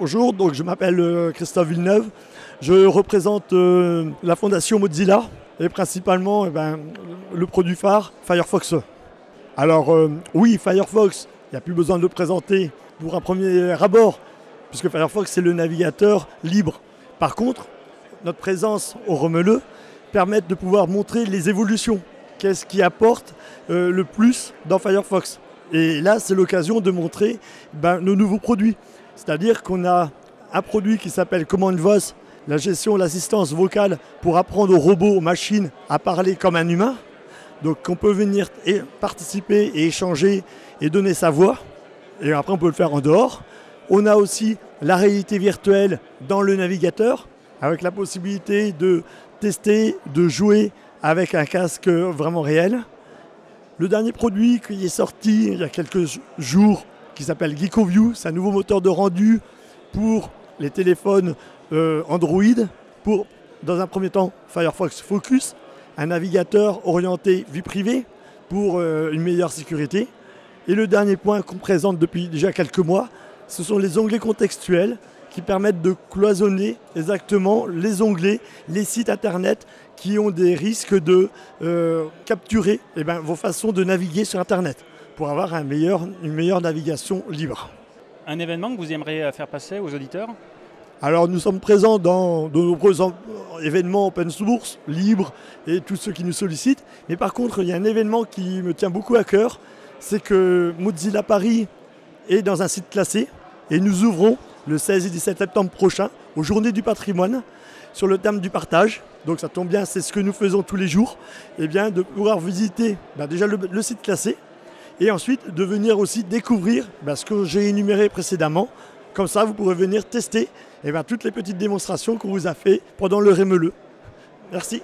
Bonjour, donc je m'appelle euh, Christophe Villeneuve. Je représente euh, la fondation Mozilla et principalement eh ben, le produit phare Firefox. Alors euh, oui, Firefox, il n'y a plus besoin de le présenter pour un premier abord, puisque Firefox c'est le navigateur libre. Par contre, notre présence au Romeleux permet de pouvoir montrer les évolutions. Qu'est-ce qui apporte le plus dans Firefox? Et là, c'est l'occasion de montrer ben, nos nouveaux produits. C'est-à-dire qu'on a un produit qui s'appelle Command Voice, la gestion, l'assistance vocale pour apprendre aux robots, aux machines à parler comme un humain. Donc on peut venir participer et échanger et donner sa voix. Et après on peut le faire en dehors. On a aussi la réalité virtuelle dans le navigateur, avec la possibilité de tester, de jouer avec un casque vraiment réel. Le dernier produit qui est sorti il y a quelques jours, qui s'appelle GeekoView, c'est un nouveau moteur de rendu pour les téléphones euh, Android, pour, dans un premier temps, Firefox Focus, un navigateur orienté vie privée pour euh, une meilleure sécurité. Et le dernier point qu'on présente depuis déjà quelques mois, ce sont les onglets contextuels qui permettent de cloisonner exactement les onglets, les sites internet qui ont des risques de euh, capturer eh ben, vos façons de naviguer sur internet pour avoir un meilleur, une meilleure navigation libre. Un événement que vous aimeriez faire passer aux auditeurs? Alors nous sommes présents dans de nombreux en- événements open source, libres, et tous ceux qui nous sollicitent. Mais par contre, il y a un événement qui me tient beaucoup à cœur, c'est que Mozilla Paris est dans un site classé, et nous ouvrons le 16 et 17 septembre prochain, aux Journées du patrimoine, sur le thème du partage. Donc ça tombe bien, c'est ce que nous faisons tous les jours, et bien de pouvoir visiter bah, déjà le, le site classé, et ensuite de venir aussi découvrir bah, ce que j'ai énuméré précédemment. Comme ça, vous pourrez venir tester eh ben, toutes les petites démonstrations qu'on vous a fait pendant le rémeleux. Merci.